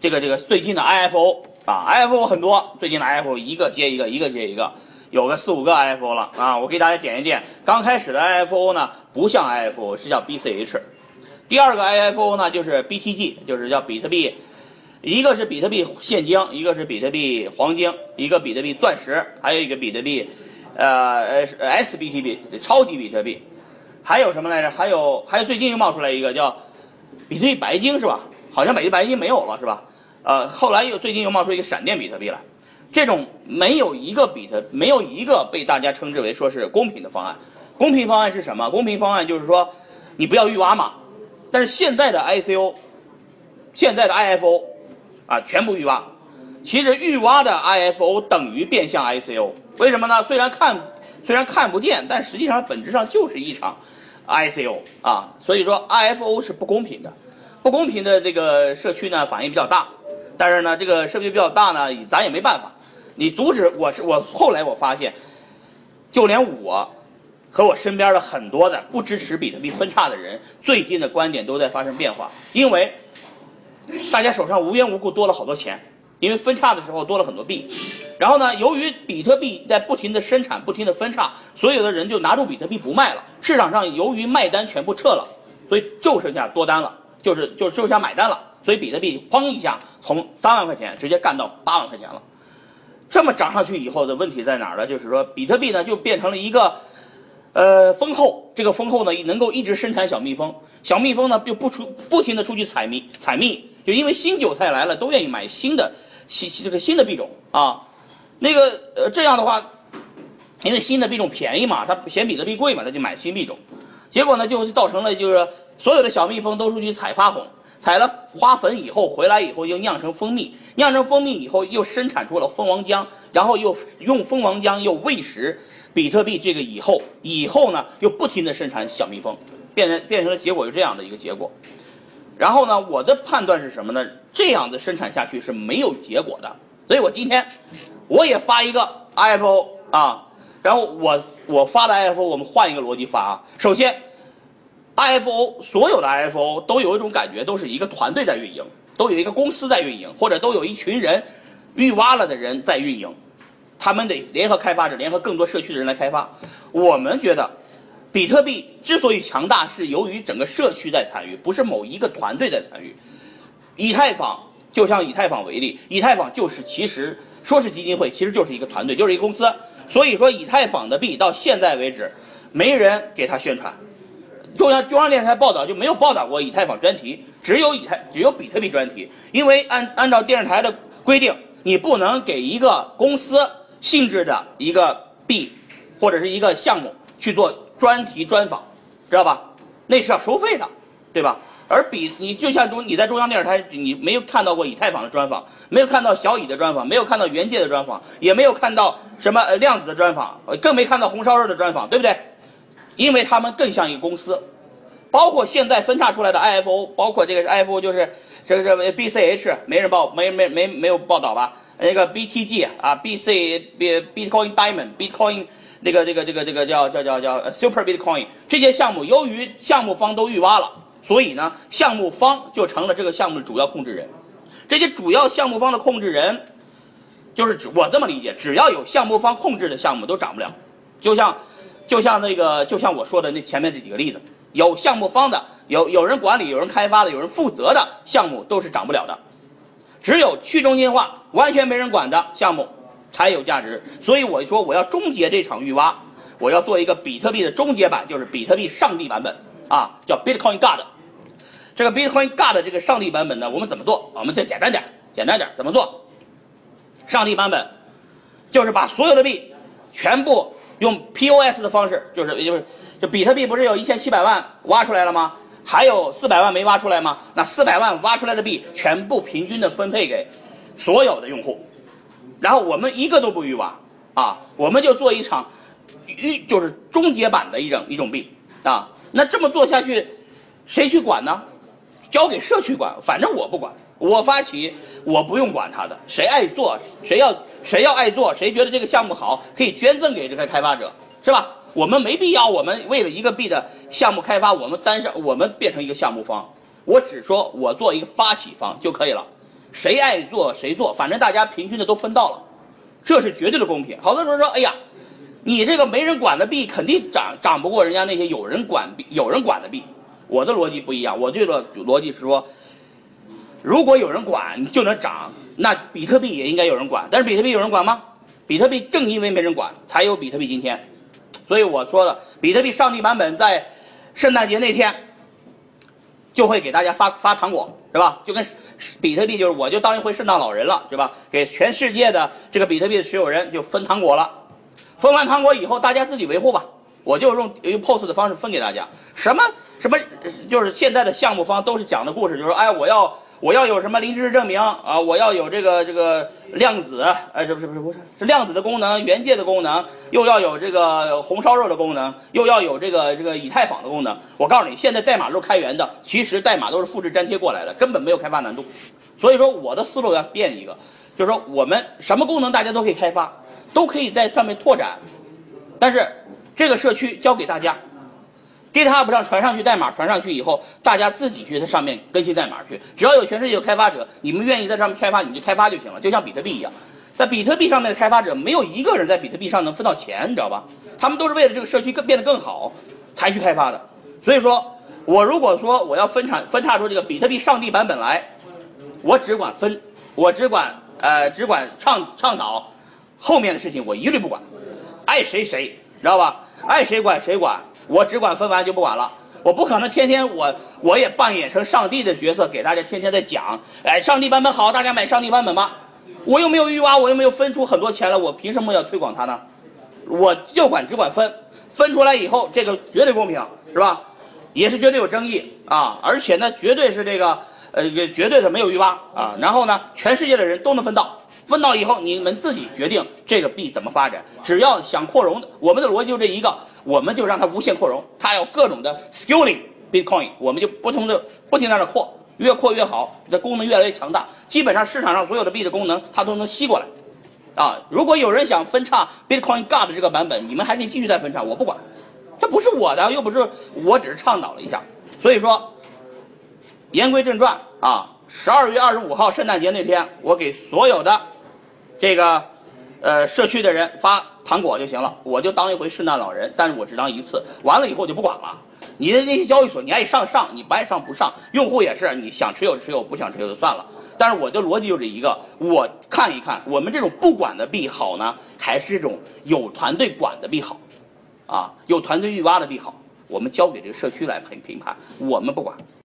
这个这个最近的 IFO 啊，IFO 很多，最近的 IFO 一个接一个，一个接一个，有个四五个 IFO 了啊。我给大家点一点，刚开始的 IFO 呢不像 IFO，是叫 BCH。第二个 IFO 呢就是 BTG，就是叫比特币，一个是比特币现金，一个是比特币黄金，一个比特币钻石，还有一个比特币呃呃 SBTB 超级比特币，还有什么来着？还有还有最近又冒出来一个叫比特币白金是吧？好像比特币白金没有了是吧？呃，后来又最近又冒出一个闪电比特币来，这种没有一个比特没有一个被大家称之为说是公平的方案。公平方案是什么？公平方案就是说你不要预挖嘛。但是现在的 ICO，现在的 IFO 啊全部预挖。其实预挖的 IFO 等于变相 ICO，为什么呢？虽然看虽然看不见，但实际上本质上就是一场 ICO 啊。所以说 IFO 是不公平的。不公平的这个社区呢反应比较大，但是呢这个社区比较大呢，咱也没办法。你阻止我是我后来我发现，就连我和我身边的很多的不支持比特币分叉的人，最近的观点都在发生变化，因为大家手上无缘无故多了好多钱，因为分叉的时候多了很多币，然后呢由于比特币在不停的生产不停的分叉，所有的人就拿住比特币不卖了，市场上由于卖单全部撤了，所以就剩下多单了。就是就就想买单了，所以比特币砰一下从三万块钱直接干到八万块钱了。这么涨上去以后的问题在哪儿呢？就是说比特币呢就变成了一个呃蜂后，这个蜂后呢能够一直生产小蜜蜂，小蜜蜂呢就不出不停的出去采蜜采蜜，就因为新韭菜来了都愿意买新的新这个新的币种啊，那个呃这样的话，因为新的币种便宜嘛，他嫌比特币贵嘛，他就买新币种，结果呢就造成了就是。所有的小蜜蜂都出去采花粉，采了花粉以后回来以后又酿成蜂蜜，酿成蜂蜜以后又生产出了蜂王浆，然后又用蜂王浆又喂食比特币，这个以后以后呢又不停的生产小蜜蜂，变成变成了结果是这样的一个结果。然后呢，我的判断是什么呢？这样子生产下去是没有结果的。所以我今天我也发一个 IFO 啊，然后我我发的 IFO 我们换一个逻辑发啊，首先。IFO 所有的 IFO 都有一种感觉，都是一个团队在运营，都有一个公司在运营，或者都有一群人预挖了的人在运营，他们得联合开发者，联合更多社区的人来开发。我们觉得，比特币之所以强大，是由于整个社区在参与，不是某一个团队在参与。以太坊就像以太坊为例，以太坊就是其实说是基金会，其实就是一个团队，就是一个公司。所以说，以太坊的币到现在为止，没人给他宣传。中央中央电视台报道就没有报道过以太坊专题，只有以太只有比特币专题，因为按按照电视台的规定，你不能给一个公司性质的一个币或者是一个项目去做专题专访，知道吧？那是要收费的，对吧？而比你就像中你在中央电视台，你没有看到过以太坊的专访，没有看到小乙的专访，没有看到元界的专访，也没有看到什么呃量子的专访，更没看到红烧肉的专访，对不对？因为他们更像一个公司，包括现在分叉出来的 IFO，包括这个 IFO 就是这个这个 BCH 没人报没没没没有报道吧？那个 BTG 啊 B C B Bitcoin Diamond Bitcoin 那个这个这个这个叫叫叫叫 Super Bitcoin 这些项目，由于项目方都预挖了，所以呢，项目方就成了这个项目的主要控制人。这些主要项目方的控制人，就是我这么理解，只要有项目方控制的项目都涨不了，就像。就像那个，就像我说的那前面这几个例子，有项目方的，有有人管理，有人开发的，有人负责的项目都是涨不了的，只有去中心化、完全没人管的项目才有价值。所以我说我要终结这场预挖，我要做一个比特币的终结版，就是比特币上帝版本啊，叫 Bitcoin God。这个 Bitcoin God 这个上帝版本呢，我们怎么做？我们再简单点，简单点，怎么做？上帝版本就是把所有的币全部。用 POS 的方式，就是就是就比特币不是有一千七百万挖出来了吗？还有四百万没挖出来吗？那四百万挖出来的币全部平均的分配给所有的用户，然后我们一个都不预挖啊，我们就做一场预就是终结版的一种一种币啊。那这么做下去，谁去管呢？交给社区管，反正我不管，我发起我不用管他的，谁爱做谁要。谁要爱做，谁觉得这个项目好，可以捐赠给这个开发者，是吧？我们没必要，我们为了一个币的项目开发，我们单上我们变成一个项目方。我只说我做一个发起方就可以了。谁爱做谁做，反正大家平均的都分到了，这是绝对的公平。好多人说，哎呀，你这个没人管的币肯定涨涨不过人家那些有人管币有人管的币。我的逻辑不一样，我这个逻辑是说，如果有人管就能涨，那比特币也应该有人管。但是比特币有人管吗？比特币正因为没人管，才有比特币今天。所以我说的，比特币上帝版本在圣诞节那天就会给大家发发糖果，是吧？就跟比特币就是我就当一回圣诞老人了，是吧？给全世界的这个比特币的持有人就分糖果了。分完糖果以后，大家自己维护吧。我就用用 POS 的方式分给大家，什么什么就是现在的项目方都是讲的故事，就是说，哎，我要我要有什么零知识证明啊，我要有这个这个量子，哎，这不是不是不是是量子的功能，元界的功能，又要有这个红烧肉的功能，又要有这个这个以太坊的功能。我告诉你，现在代码都是开源的，其实代码都是复制粘贴过来的，根本没有开发难度。所以说我的思路要变一个，就是说我们什么功能大家都可以开发，都可以在上面拓展，但是。这个社区交给大家，GitHub 上传上去代码，传上去以后，大家自己去它上面更新代码去。只要有全世界有开发者，你们愿意在上面开发，你们就开发就行了。就像比特币一样，在比特币上面的开发者，没有一个人在比特币上能分到钱，你知道吧？他们都是为了这个社区更变得更好才去开发的。所以说，我如果说我要分产分叉出这个比特币上帝版本来，我只管分，我只管呃只管倡倡导，后面的事情我一律不管，爱谁谁，知道吧？爱谁管谁管，我只管分完就不管了。我不可能天天我我也扮演成上帝的角色，给大家天天在讲，哎，上帝版本好，大家买上帝版本吧。我又没有预挖，我又没有分出很多钱来，我凭什么要推广它呢？我就管只管分，分出来以后，这个绝对公平，是吧？也是绝对有争议啊，而且呢，绝对是这个呃，绝对的没有预挖啊。然后呢，全世界的人都能分到。分到以后，你们自己决定这个币怎么发展。只要想扩容的，我们的逻辑就这一个，我们就让它无限扩容。它有各种的 scaling Bitcoin，我们就不同的不停在那扩，越扩越好，这功能越来越强大。基本上市场上所有的币的功能，它都能吸过来。啊，如果有人想分叉 Bitcoin God 这个版本，你们还可以继续再分叉，我不管，这不是我的，又不是，我只是倡导了一下。所以说，言归正传啊，十二月二十五号圣诞节那天，我给所有的。这个，呃，社区的人发糖果就行了，我就当一回圣诞老人，但是我只当一次，完了以后就不管了。你的那些交易所，你爱上上，你不爱上不上。用户也是，你想持有持有，不想持有就算了。但是我的逻辑就是一个，我看一看，我们这种不管的币好呢，还是这种有团队管的币好？啊，有团队预挖的币好，我们交给这个社区来评评判，我们不管。